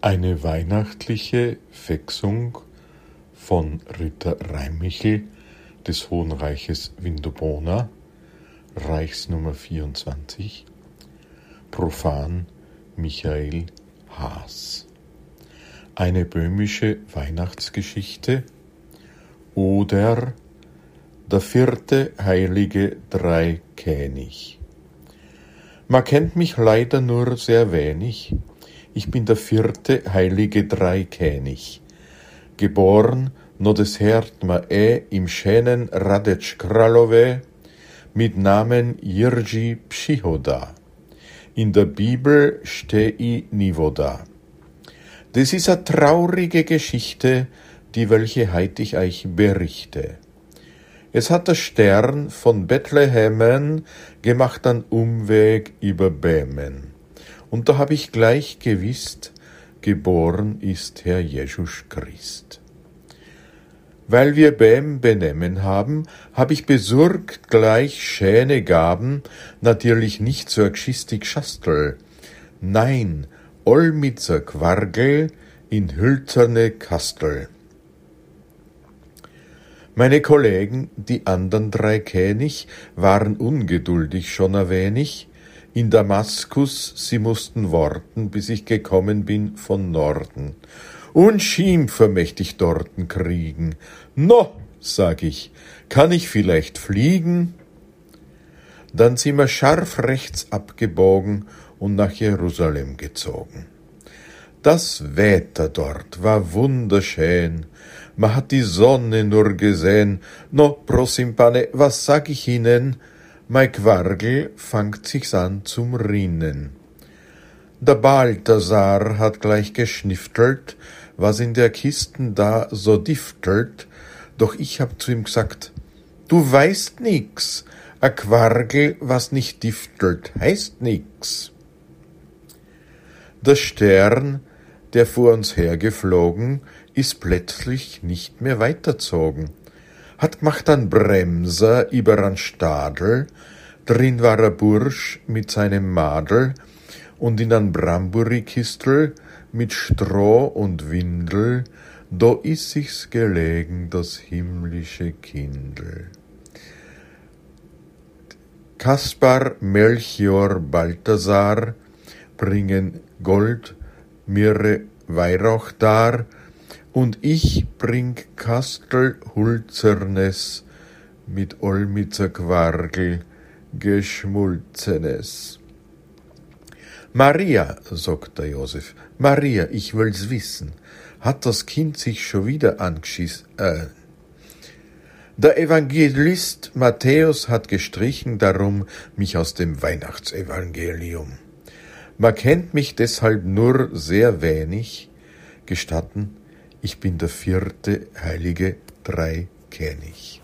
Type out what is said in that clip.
Eine weihnachtliche Fexung von Ritter Rheimichel des Hohen Reiches Vindobona, Reichsnummer 24, Profan Michael Haas. Eine böhmische Weihnachtsgeschichte oder der vierte heilige Dreikänig. Man kennt mich leider nur sehr wenig, ich bin der vierte heilige Dreikänig. Geboren no des Herd ma e im schönen Radec Kralove mit Namen Jirji Pschihoda. In der Bibel steh i Nivoda. Das is a traurige Geschichte, die welche heit ich euch berichte. Es hat der Stern von Bethlehemen gemacht an Umweg über Bämen. Und da hab ich gleich gewisst, geboren ist Herr Jesus Christ. Weil wir Bäm benehmen haben, hab ich besorgt gleich schöne Gaben, natürlich nicht zur Gschisti Schastel, nein, Olmitzer Quargel in hülzerne Kastel. Meine Kollegen, die andern drei Känig, waren ungeduldig schon ein wenig, in Damaskus, sie mussten warten, bis ich gekommen bin von Norden. Und Schimpfer möcht ich dorten kriegen. No, sag ich, kann ich vielleicht fliegen? Dann sind wir scharf rechts abgebogen und nach Jerusalem gezogen. Das Wetter dort war wunderschön, man hat die Sonne nur gesehen. No, prosim, pane, was sag ich Ihnen? Mei Quargel fangt sich's an zum Rinnen. Der Balthasar hat gleich geschniftelt, was in der Kisten da so diftelt, doch ich hab zu ihm gesagt, du weißt nix, a Quargel, was nicht diftelt, heißt nix. Der Stern, der vor uns hergeflogen, ist plötzlich nicht mehr weiterzogen hat gemacht an Bremser über an Stadel, drin war a Bursch mit seinem Madel und in an Bramburikistel mit Stroh und Windel, do is sich's gelegen, das himmlische Kindel. Kaspar, Melchior, Balthasar bringen Gold, Myrrhe, Weihrauch dar, und ich bring Kastel Hulzernes mit Olmitzer Quargel Geschmulzenes. Maria, sagt der Josef, Maria, ich will's wissen, hat das Kind sich schon wieder angeschissen, äh, der Evangelist Matthäus hat gestrichen darum mich aus dem Weihnachtsevangelium. Man kennt mich deshalb nur sehr wenig. Gestatten, ich bin der vierte heilige Dreikönig.